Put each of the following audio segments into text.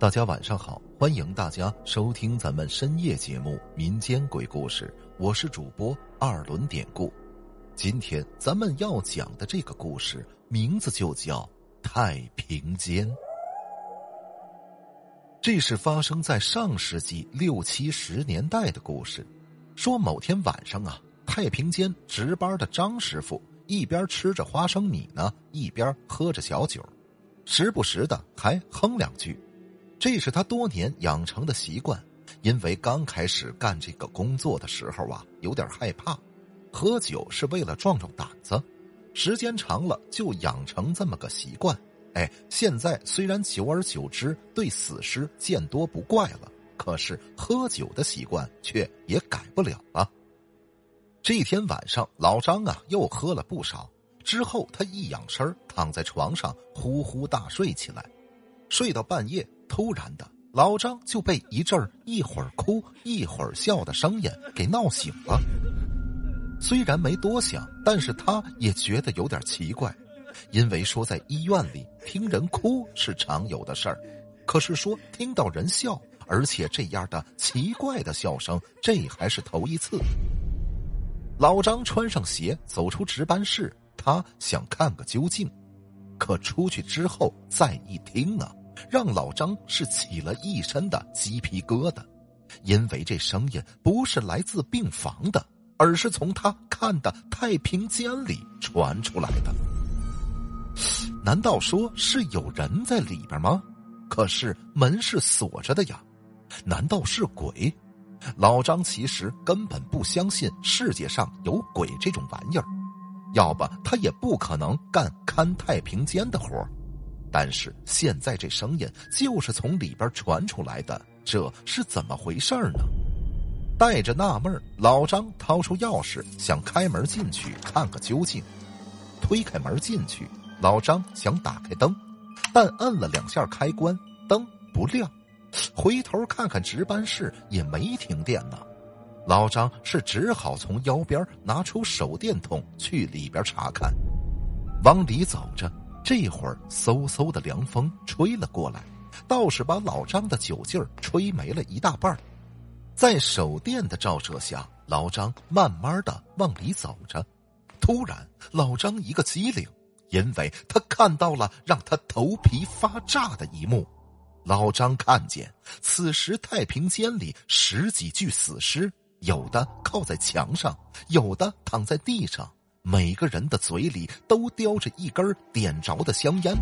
大家晚上好，欢迎大家收听咱们深夜节目《民间鬼故事》，我是主播二轮典故。今天咱们要讲的这个故事名字就叫太平间。这是发生在上世纪六七十年代的故事。说某天晚上啊，太平间值班的张师傅一边吃着花生米呢，一边喝着小酒，时不时的还哼两句。这是他多年养成的习惯，因为刚开始干这个工作的时候啊，有点害怕，喝酒是为了壮壮胆子，时间长了就养成这么个习惯。哎，现在虽然久而久之对死尸见多不怪了，可是喝酒的习惯却也改不了了。这天晚上，老张啊又喝了不少，之后他一仰身躺在床上呼呼大睡起来，睡到半夜。突然的，老张就被一阵一会儿哭一会儿笑的声音给闹醒了。虽然没多想，但是他也觉得有点奇怪，因为说在医院里听人哭是常有的事儿，可是说听到人笑，而且这样的奇怪的笑声，这还是头一次。老张穿上鞋走出值班室，他想看个究竟，可出去之后再一听啊。让老张是起了一身的鸡皮疙瘩，因为这声音不是来自病房的，而是从他看的太平间里传出来的。难道说是有人在里边吗？可是门是锁着的呀，难道是鬼？老张其实根本不相信世界上有鬼这种玩意儿，要不他也不可能干看太平间的活儿。但是现在这声音就是从里边传出来的，这是怎么回事呢？带着纳闷老张掏出钥匙想开门进去看个究竟。推开门进去，老张想打开灯，但摁了两下开关，灯不亮。回头看看值班室也没停电呢。老张是只好从腰边拿出手电筒去里边查看，往里走着。这会儿，嗖嗖的凉风吹了过来，倒是把老张的酒劲儿吹没了一大半在手电的照射下，老张慢慢的往里走着。突然，老张一个机灵，因为他看到了让他头皮发炸的一幕。老张看见，此时太平间里十几具死尸，有的靠在墙上，有的躺在地上。每个人的嘴里都叼着一根点着的香烟，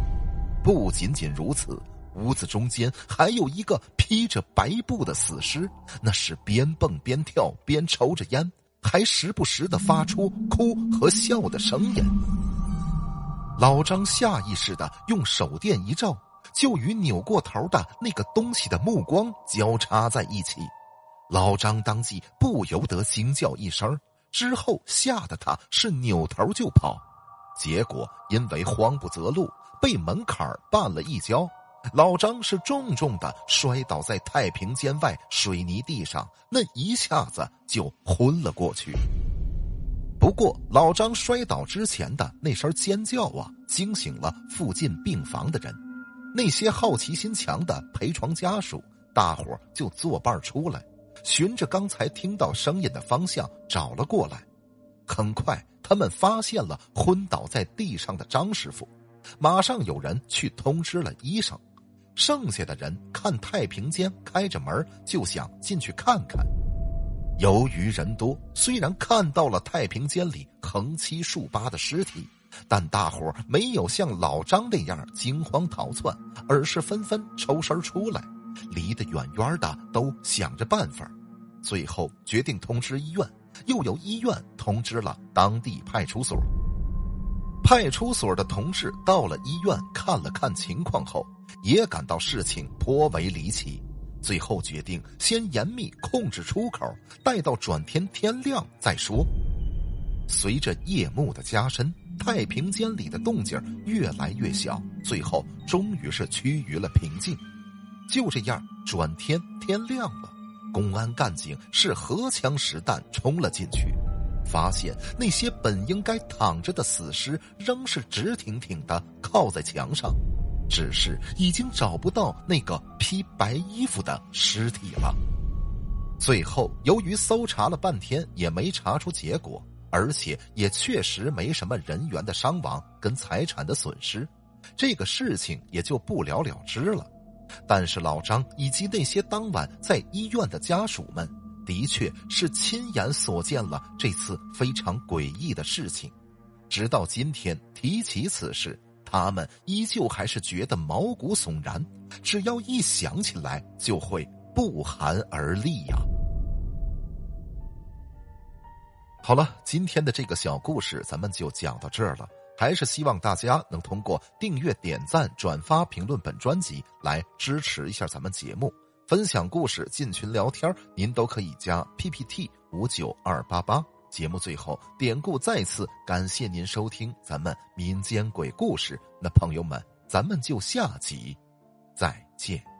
不仅仅如此，屋子中间还有一个披着白布的死尸，那是边蹦边跳边抽着烟，还时不时的发出哭和笑的声音。老张下意识的用手电一照，就与扭过头的那个东西的目光交叉在一起，老张当即不由得惊叫一声。之后吓得他是扭头就跑，结果因为慌不择路，被门槛绊了一跤。老张是重重的摔倒在太平间外水泥地上，那一下子就昏了过去。不过老张摔倒之前的那声尖叫啊，惊醒了附近病房的人，那些好奇心强的陪床家属，大伙就作伴出来。循着刚才听到声音的方向找了过来，很快他们发现了昏倒在地上的张师傅，马上有人去通知了医生，剩下的人看太平间开着门就想进去看看。由于人多，虽然看到了太平间里横七竖八的尸体，但大伙没有像老张那样惊慌逃窜，而是纷纷抽身出来。离得远远的，都想着办法，最后决定通知医院，又由医院通知了当地派出所。派出所的同事到了医院看了看情况后，也感到事情颇为离奇，最后决定先严密控制出口，待到转天天亮再说。随着夜幕的加深，太平间里的动静越来越小，最后终于是趋于了平静。就这样，转天天亮了，公安干警是荷枪实弹冲了进去，发现那些本应该躺着的死尸仍是直挺挺的靠在墙上，只是已经找不到那个披白衣服的尸体了。最后，由于搜查了半天也没查出结果，而且也确实没什么人员的伤亡跟财产的损失，这个事情也就不了了之了。但是老张以及那些当晚在医院的家属们，的确是亲眼所见了这次非常诡异的事情。直到今天提起此事，他们依旧还是觉得毛骨悚然，只要一想起来就会不寒而栗呀。好了，今天的这个小故事咱们就讲到这儿了。还是希望大家能通过订阅、点赞、转发、评论本专辑来支持一下咱们节目，分享故事、进群聊天，您都可以加 PPT 五九二八八。节目最后，典故再次感谢您收听咱们民间鬼故事。那朋友们，咱们就下集再见。